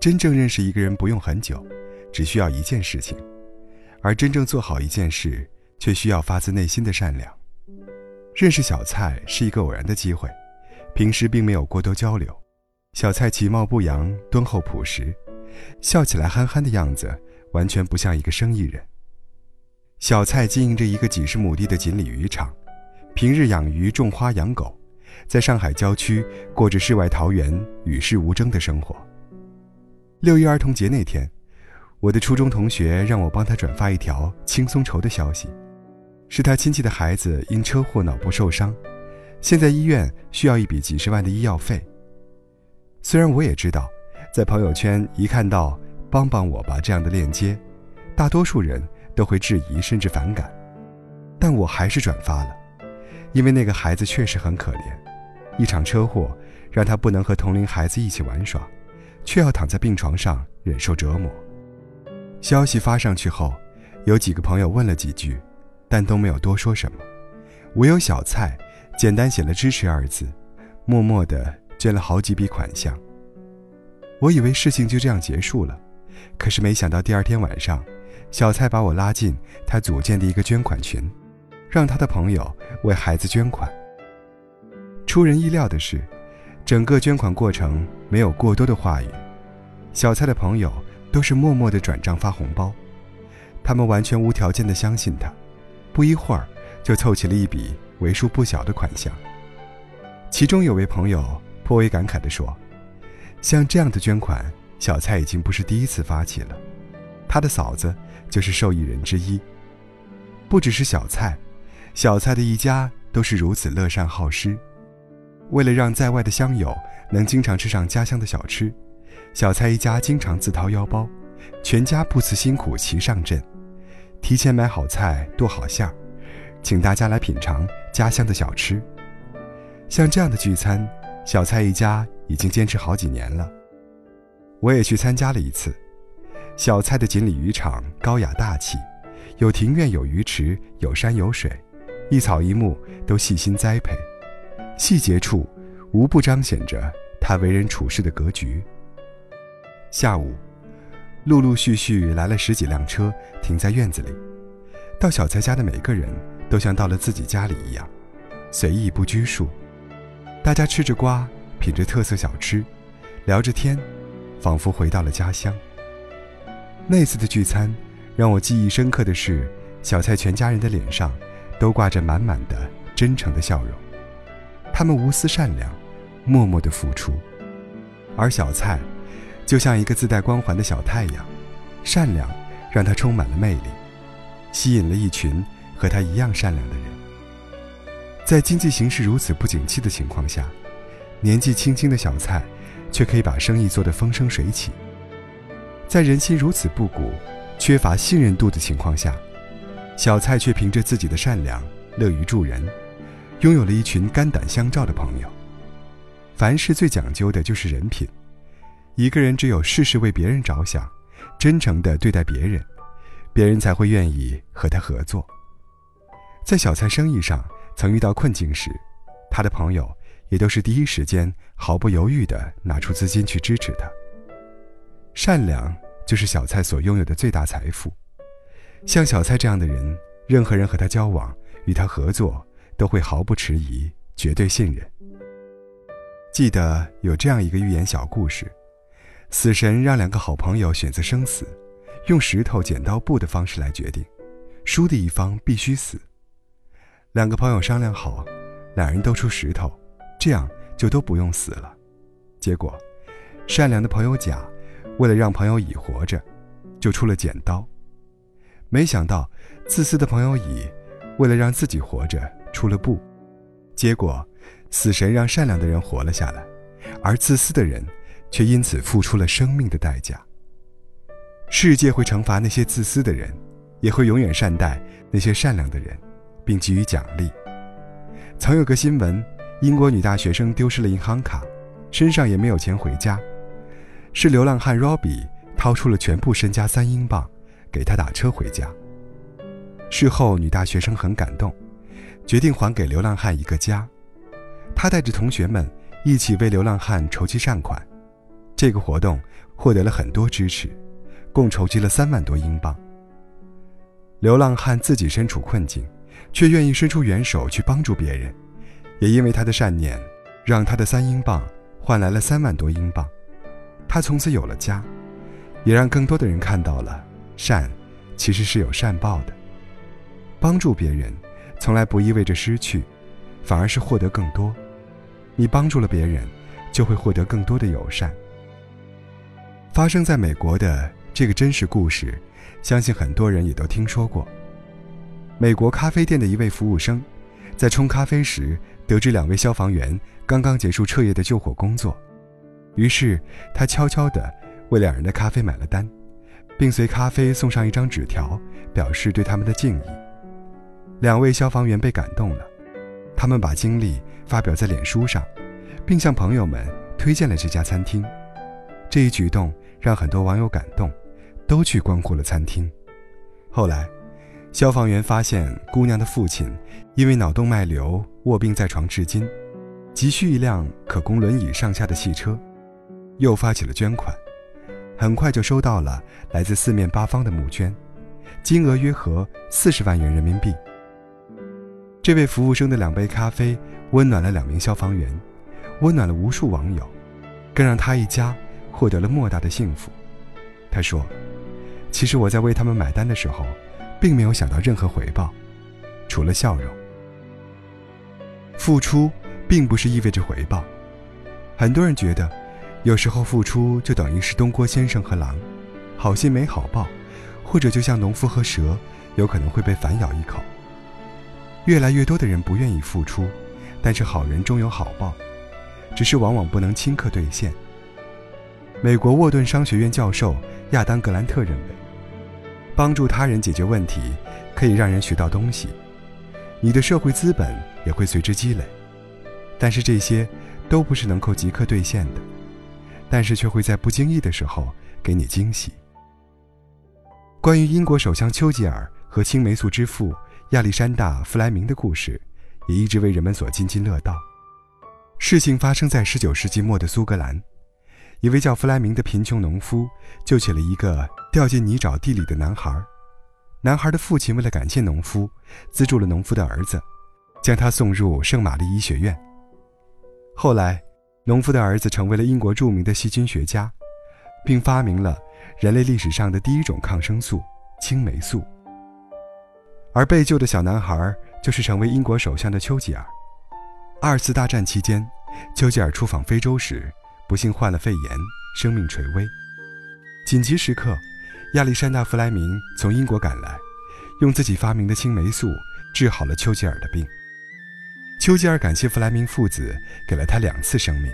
真正认识一个人不用很久，只需要一件事情；而真正做好一件事，却需要发自内心的善良。认识小蔡是一个偶然的机会，平时并没有过多交流。小蔡其貌不扬，敦厚朴实，笑起来憨憨的样子，完全不像一个生意人。小蔡经营着一个几十亩地的锦鲤渔场，平日养鱼、种花、养狗，在上海郊区过着世外桃源、与世无争的生活。六一儿童节那天，我的初中同学让我帮他转发一条轻松筹的消息，是他亲戚的孩子因车祸脑部受伤，现在医院需要一笔几十万的医药费。虽然我也知道，在朋友圈一看到“帮帮我吧”这样的链接，大多数人都会质疑甚至反感，但我还是转发了，因为那个孩子确实很可怜，一场车祸让他不能和同龄孩子一起玩耍。却要躺在病床上忍受折磨。消息发上去后，有几个朋友问了几句，但都没有多说什么。唯有小蔡简单写了支持二字，默默地捐了好几笔款项。我以为事情就这样结束了，可是没想到第二天晚上，小蔡把我拉进他组建的一个捐款群，让他的朋友为孩子捐款。出人意料的是。整个捐款过程没有过多的话语，小蔡的朋友都是默默的转账发红包，他们完全无条件的相信他，不一会儿就凑齐了一笔为数不小的款项。其中有位朋友颇为感慨地说：“像这样的捐款，小蔡已经不是第一次发起了，他的嫂子就是受益人之一。不只是小蔡，小蔡的一家都是如此乐善好施。”为了让在外的乡友能经常吃上家乡的小吃，小蔡一家经常自掏腰包，全家不辞辛苦齐上阵，提前买好菜剁好馅儿，请大家来品尝家乡的小吃。像这样的聚餐，小蔡一家已经坚持好几年了。我也去参加了一次。小蔡的锦鲤渔场高雅大气，有庭院，有鱼池，有山有水，一草一木都细心栽培。细节处，无不彰显着他为人处事的格局。下午，陆陆续续来了十几辆车，停在院子里。到小蔡家的每个人都像到了自己家里一样，随意不拘束。大家吃着瓜，品着特色小吃，聊着天，仿佛回到了家乡。那次的聚餐，让我记忆深刻的是，小蔡全家人的脸上都挂着满满的真诚的笑容。他们无私善良，默默的付出，而小蔡，就像一个自带光环的小太阳，善良让他充满了魅力，吸引了一群和他一样善良的人。在经济形势如此不景气的情况下，年纪轻轻的小蔡，却可以把生意做得风生水起。在人心如此不古、缺乏信任度的情况下，小蔡却凭着自己的善良，乐于助人。拥有了一群肝胆相照的朋友。凡事最讲究的就是人品。一个人只有事事为别人着想，真诚地对待别人，别人才会愿意和他合作。在小蔡生意上曾遇到困境时，他的朋友也都是第一时间毫不犹豫地拿出资金去支持他。善良就是小蔡所拥有的最大财富。像小蔡这样的人，任何人和他交往，与他合作。都会毫不迟疑，绝对信任。记得有这样一个寓言小故事：死神让两个好朋友选择生死，用石头剪刀布的方式来决定，输的一方必须死。两个朋友商量好，两人都出石头，这样就都不用死了。结果，善良的朋友甲为了让朋友乙活着，就出了剪刀。没想到，自私的朋友乙为了让自己活着。出了布，结果，死神让善良的人活了下来，而自私的人，却因此付出了生命的代价。世界会惩罚那些自私的人，也会永远善待那些善良的人，并给予奖励。曾有个新闻，英国女大学生丢失了银行卡，身上也没有钱回家，是流浪汉 Robbie 掏出了全部身家三英镑，给他打车回家。事后，女大学生很感动。决定还给流浪汉一个家，她带着同学们一起为流浪汉筹集善款。这个活动获得了很多支持，共筹集了三万多英镑。流浪汉自己身处困境，却愿意伸出援手去帮助别人，也因为他的善念，让他的三英镑换来了三万多英镑。他从此有了家，也让更多的人看到了善其实是有善报的。帮助别人，从来不意味着失去，反而是获得更多。你帮助了别人，就会获得更多的友善。发生在美国的这个真实故事，相信很多人也都听说过。美国咖啡店的一位服务生，在冲咖啡时得知两位消防员刚刚结束彻夜的救火工作，于是他悄悄地为两人的咖啡买了单，并随咖啡送上一张纸条，表示对他们的敬意。两位消防员被感动了，他们把经历发表在脸书上，并向朋友们推荐了这家餐厅。这一举动让很多网友感动，都去光顾了餐厅。后来，消防员发现姑娘的父亲因为脑动脉瘤卧病在床至今，急需一辆可供轮椅上下的汽车，又发起了捐款。很快就收到了来自四面八方的募捐，金额约合四十万元人民币。这位服务生的两杯咖啡温暖了两名消防员，温暖了无数网友，更让他一家。获得了莫大的幸福，他说：“其实我在为他们买单的时候，并没有想到任何回报，除了笑容。付出并不是意味着回报，很多人觉得，有时候付出就等于是东郭先生和狼，好心没好报，或者就像农夫和蛇，有可能会被反咬一口。越来越多的人不愿意付出，但是好人终有好报，只是往往不能顷刻兑现。”美国沃顿商学院教授亚当·格兰特认为，帮助他人解决问题可以让人学到东西，你的社会资本也会随之积累。但是这些都不是能够即刻兑现的，但是却会在不经意的时候给你惊喜。关于英国首相丘吉尔和青霉素之父亚历山大·弗莱明的故事，也一直为人们所津津乐道。事情发生在19世纪末的苏格兰。一位叫弗莱明的贫穷农夫救起了一个掉进泥沼地里的男孩。男孩的父亲为了感谢农夫，资助了农夫的儿子，将他送入圣玛丽医学院。后来，农夫的儿子成为了英国著名的细菌学家，并发明了人类历史上的第一种抗生素——青霉素。而被救的小男孩就是成为英国首相的丘吉尔。二次大战期间，丘吉尔出访非洲时。不幸患了肺炎，生命垂危。紧急时刻，亚历山大·弗莱明从英国赶来，用自己发明的青霉素治好了丘吉尔的病。丘吉尔感谢弗莱明父子给了他两次生命。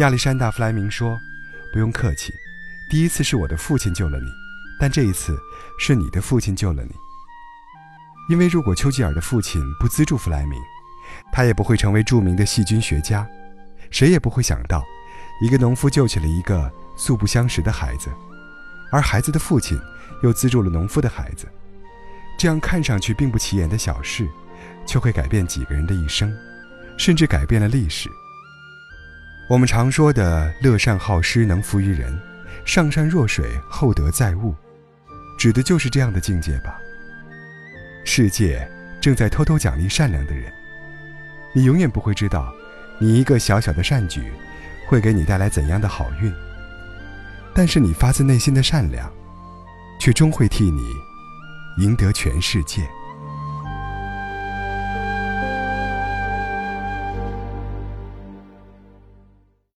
亚历山大·弗莱明说：“不用客气，第一次是我的父亲救了你，但这一次是你的父亲救了你。因为如果丘吉尔的父亲不资助弗莱明，他也不会成为著名的细菌学家，谁也不会想到。”一个农夫救起了一个素不相识的孩子，而孩子的父亲又资助了农夫的孩子。这样看上去并不起眼的小事，却会改变几个人的一生，甚至改变了历史。我们常说的“乐善好施，能服于人；上善若水，厚德载物”，指的就是这样的境界吧。世界正在偷偷奖励善良的人，你永远不会知道，你一个小小的善举。会给你带来怎样的好运？但是你发自内心的善良，却终会替你赢得全世界。